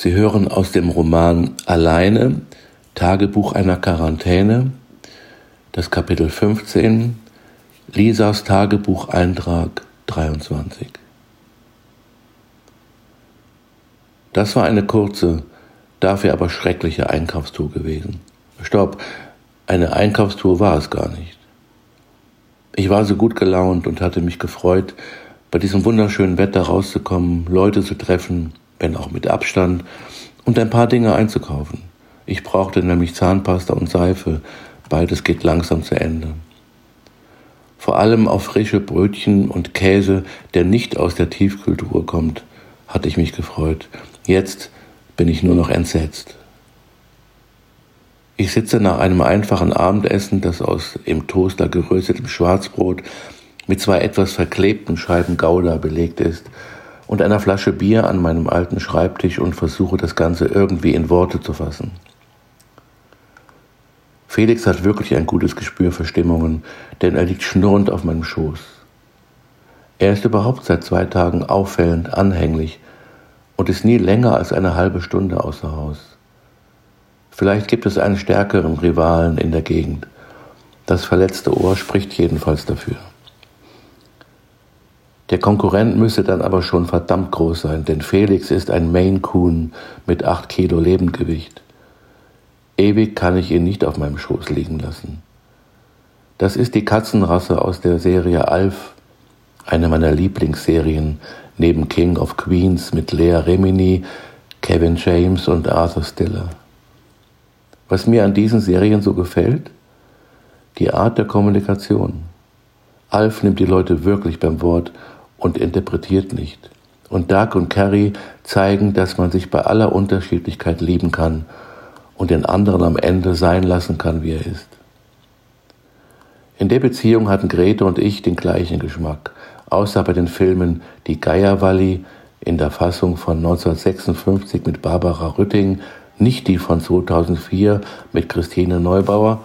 Sie hören aus dem Roman Alleine, Tagebuch einer Quarantäne, das Kapitel 15, Lisas Tagebucheintrag 23. Das war eine kurze, dafür aber schreckliche Einkaufstour gewesen. Stopp, eine Einkaufstour war es gar nicht. Ich war so gut gelaunt und hatte mich gefreut, bei diesem wunderschönen Wetter rauszukommen, Leute zu treffen, wenn auch mit Abstand, und ein paar Dinge einzukaufen. Ich brauchte nämlich Zahnpasta und Seife, beides geht langsam zu Ende. Vor allem auf frische Brötchen und Käse, der nicht aus der Tiefkultur kommt, hatte ich mich gefreut. Jetzt bin ich nur noch entsetzt. Ich sitze nach einem einfachen Abendessen, das aus im Toaster geröstetem Schwarzbrot mit zwei etwas verklebten Scheiben Gouda belegt ist und einer Flasche Bier an meinem alten Schreibtisch und versuche das Ganze irgendwie in Worte zu fassen. Felix hat wirklich ein gutes Gespür für Stimmungen, denn er liegt schnurrend auf meinem Schoß. Er ist überhaupt seit zwei Tagen auffällend anhänglich und ist nie länger als eine halbe Stunde außer Haus. Vielleicht gibt es einen stärkeren Rivalen in der Gegend. Das verletzte Ohr spricht jedenfalls dafür. Der Konkurrent müsse dann aber schon verdammt groß sein, denn Felix ist ein Maine Coon mit acht Kilo Lebendgewicht. Ewig kann ich ihn nicht auf meinem Schoß liegen lassen. Das ist die Katzenrasse aus der Serie Alf, eine meiner Lieblingsserien, neben King of Queens mit Lea Remini, Kevin James und Arthur Stiller. Was mir an diesen Serien so gefällt? Die Art der Kommunikation. Alf nimmt die Leute wirklich beim Wort und interpretiert nicht. Und Doug und Carrie zeigen, dass man sich bei aller Unterschiedlichkeit lieben kann und den anderen am Ende sein lassen kann, wie er ist. In der Beziehung hatten Grete und ich den gleichen Geschmack, außer bei den Filmen Die Geierwalli in der Fassung von 1956 mit Barbara Rütting, nicht die von 2004 mit Christine Neubauer,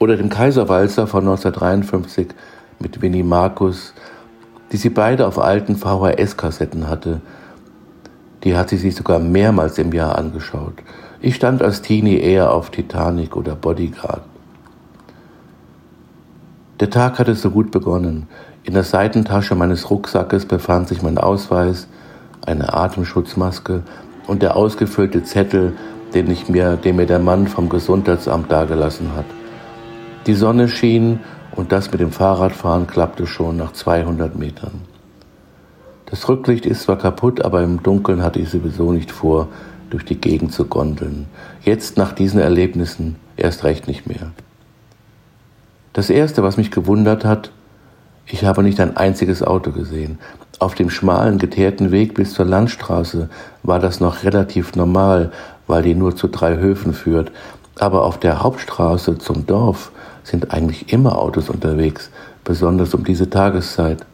oder dem Kaiserwalzer von 1953 mit Winnie Markus die sie beide auf alten VHS-Kassetten hatte. Die hat sie sich sogar mehrmals im Jahr angeschaut. Ich stand als Teenie eher auf Titanic oder Bodyguard. Der Tag hatte so gut begonnen. In der Seitentasche meines Rucksackes befand sich mein Ausweis, eine Atemschutzmaske und der ausgefüllte Zettel, den, ich mir, den mir der Mann vom Gesundheitsamt dagelassen hat. Die Sonne schien und das mit dem Fahrradfahren klappte schon nach 200 Metern. Das Rücklicht ist zwar kaputt, aber im Dunkeln hatte ich sowieso nicht vor, durch die Gegend zu gondeln. Jetzt nach diesen Erlebnissen erst recht nicht mehr. Das Erste, was mich gewundert hat, ich habe nicht ein einziges Auto gesehen. Auf dem schmalen, geteerten Weg bis zur Landstraße war das noch relativ normal, weil die nur zu drei Höfen führt. Aber auf der Hauptstraße zum Dorf sind eigentlich immer Autos unterwegs, besonders um diese Tageszeit.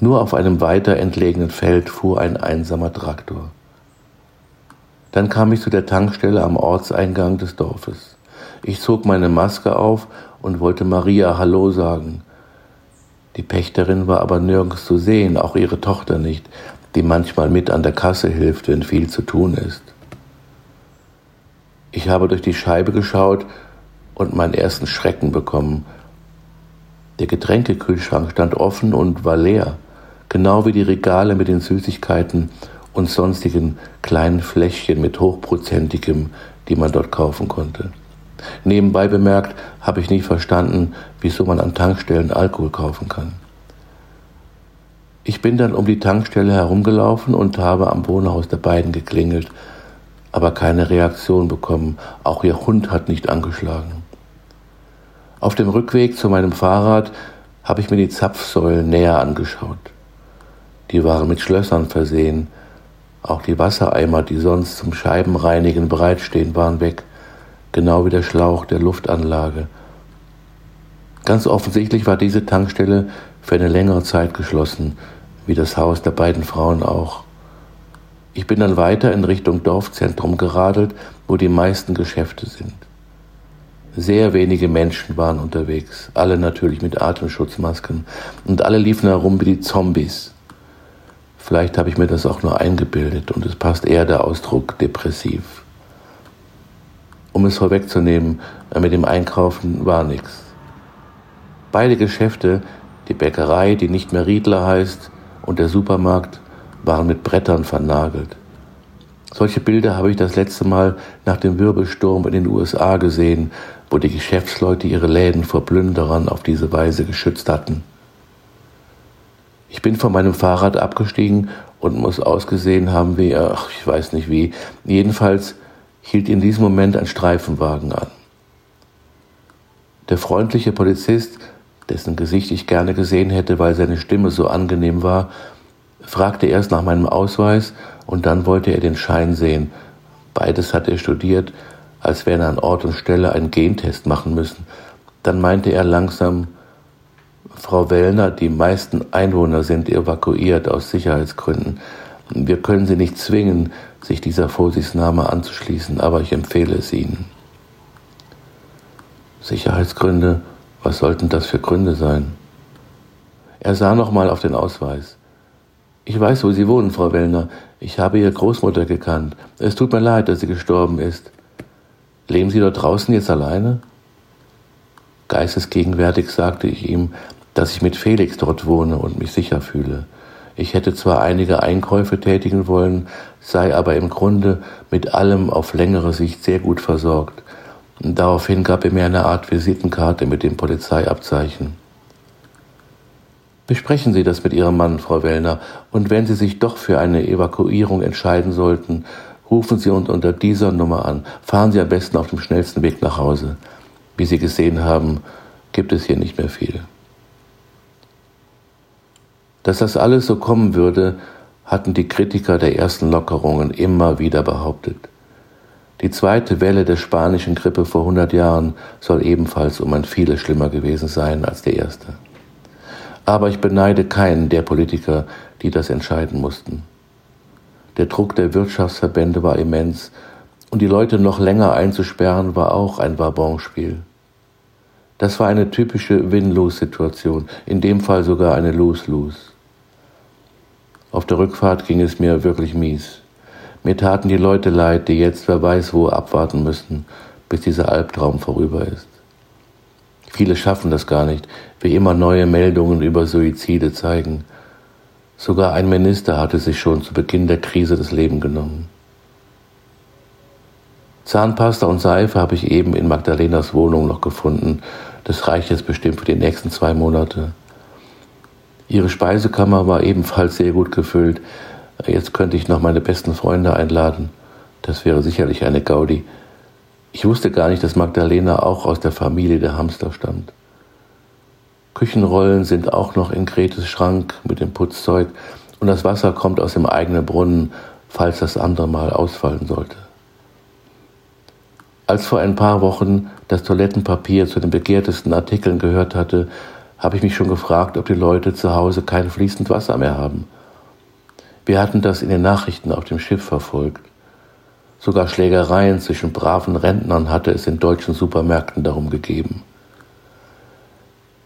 Nur auf einem weiter entlegenen Feld fuhr ein einsamer Traktor. Dann kam ich zu der Tankstelle am Ortseingang des Dorfes. Ich zog meine Maske auf und wollte Maria Hallo sagen. Die Pächterin war aber nirgends zu sehen, auch ihre Tochter nicht, die manchmal mit an der Kasse hilft, wenn viel zu tun ist. Ich habe durch die Scheibe geschaut und meinen ersten Schrecken bekommen. Der Getränkekühlschrank stand offen und war leer, genau wie die Regale mit den Süßigkeiten und sonstigen kleinen Fläschchen mit hochprozentigem, die man dort kaufen konnte. Nebenbei bemerkt habe ich nie verstanden, wieso man an Tankstellen Alkohol kaufen kann. Ich bin dann um die Tankstelle herumgelaufen und habe am Wohnhaus der beiden geklingelt, aber keine Reaktion bekommen. Auch ihr Hund hat nicht angeschlagen. Auf dem Rückweg zu meinem Fahrrad habe ich mir die Zapfsäulen näher angeschaut. Die waren mit Schlössern versehen. Auch die Wassereimer, die sonst zum Scheibenreinigen bereitstehen, waren weg, genau wie der Schlauch der Luftanlage. Ganz offensichtlich war diese Tankstelle für eine längere Zeit geschlossen, wie das Haus der beiden Frauen auch. Ich bin dann weiter in Richtung Dorfzentrum geradelt, wo die meisten Geschäfte sind. Sehr wenige Menschen waren unterwegs, alle natürlich mit Atemschutzmasken und alle liefen herum wie die Zombies. Vielleicht habe ich mir das auch nur eingebildet und es passt eher der Ausdruck depressiv. Um es vorwegzunehmen, mit dem Einkaufen war nichts. Beide Geschäfte, die Bäckerei, die nicht mehr Riedler heißt, und der Supermarkt, waren mit Brettern vernagelt. Solche Bilder habe ich das letzte Mal nach dem Wirbelsturm in den USA gesehen, wo die Geschäftsleute ihre Läden vor Plünderern auf diese Weise geschützt hatten. Ich bin von meinem Fahrrad abgestiegen und muss ausgesehen haben wie, ach, ich weiß nicht wie. Jedenfalls hielt in diesem Moment ein Streifenwagen an. Der freundliche Polizist, dessen Gesicht ich gerne gesehen hätte, weil seine Stimme so angenehm war, fragte erst nach meinem Ausweis und dann wollte er den Schein sehen. Beides hat er studiert, als wäre er an Ort und Stelle einen Gentest machen müssen. Dann meinte er langsam, Frau Wellner, die meisten Einwohner sind evakuiert aus Sicherheitsgründen. Wir können Sie nicht zwingen, sich dieser Vorsichtsnahme anzuschließen, aber ich empfehle es Ihnen. Sicherheitsgründe, was sollten das für Gründe sein? Er sah nochmal auf den Ausweis. Ich weiß, wo Sie wohnen, Frau Wellner. Ich habe Ihre Großmutter gekannt. Es tut mir leid, dass sie gestorben ist. Leben Sie dort draußen jetzt alleine? Geistesgegenwärtig sagte ich ihm, dass ich mit Felix dort wohne und mich sicher fühle. Ich hätte zwar einige Einkäufe tätigen wollen, sei aber im Grunde mit allem auf längere Sicht sehr gut versorgt. Daraufhin gab er mir eine Art Visitenkarte mit dem Polizeiabzeichen. Besprechen Sie das mit Ihrem Mann, Frau Wellner, und wenn Sie sich doch für eine Evakuierung entscheiden sollten, rufen Sie uns unter dieser Nummer an. Fahren Sie am besten auf dem schnellsten Weg nach Hause. Wie Sie gesehen haben, gibt es hier nicht mehr viel. Dass das alles so kommen würde, hatten die Kritiker der ersten Lockerungen immer wieder behauptet. Die zweite Welle der spanischen Grippe vor 100 Jahren soll ebenfalls um ein vieles schlimmer gewesen sein als die erste. Aber ich beneide keinen der Politiker, die das entscheiden mussten. Der Druck der Wirtschaftsverbände war immens und die Leute noch länger einzusperren war auch ein Wabonspiel. Das war eine typische Win-Lose-Situation, in dem Fall sogar eine Lose-Lose. Auf der Rückfahrt ging es mir wirklich mies. Mir taten die Leute leid, die jetzt wer weiß wo abwarten müssten, bis dieser Albtraum vorüber ist. Viele schaffen das gar nicht, wie immer neue Meldungen über Suizide zeigen. Sogar ein Minister hatte sich schon zu Beginn der Krise das Leben genommen. Zahnpasta und Seife habe ich eben in Magdalenas Wohnung noch gefunden. Das reicht jetzt bestimmt für die nächsten zwei Monate. Ihre Speisekammer war ebenfalls sehr gut gefüllt. Jetzt könnte ich noch meine besten Freunde einladen. Das wäre sicherlich eine Gaudi. Ich wusste gar nicht, dass Magdalena auch aus der Familie der Hamster stammt. Küchenrollen sind auch noch in Gretes Schrank mit dem Putzzeug und das Wasser kommt aus dem eigenen Brunnen, falls das andere Mal ausfallen sollte. Als vor ein paar Wochen das Toilettenpapier zu den begehrtesten Artikeln gehört hatte, habe ich mich schon gefragt, ob die Leute zu Hause kein fließend Wasser mehr haben. Wir hatten das in den Nachrichten auf dem Schiff verfolgt. Sogar Schlägereien zwischen braven Rentnern hatte es in deutschen Supermärkten darum gegeben.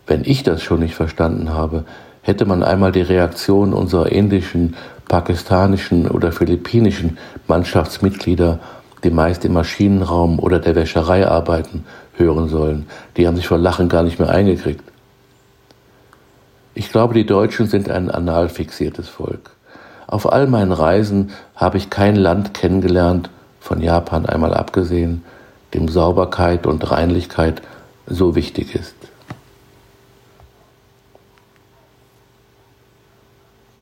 Wenn ich das schon nicht verstanden habe, hätte man einmal die Reaktion unserer indischen, pakistanischen oder philippinischen Mannschaftsmitglieder, die meist im Maschinenraum oder der Wäscherei arbeiten, hören sollen. Die haben sich vor Lachen gar nicht mehr eingekriegt. Ich glaube, die Deutschen sind ein anal fixiertes Volk. Auf all meinen Reisen habe ich kein Land kennengelernt, von Japan einmal abgesehen, dem Sauberkeit und Reinlichkeit so wichtig ist.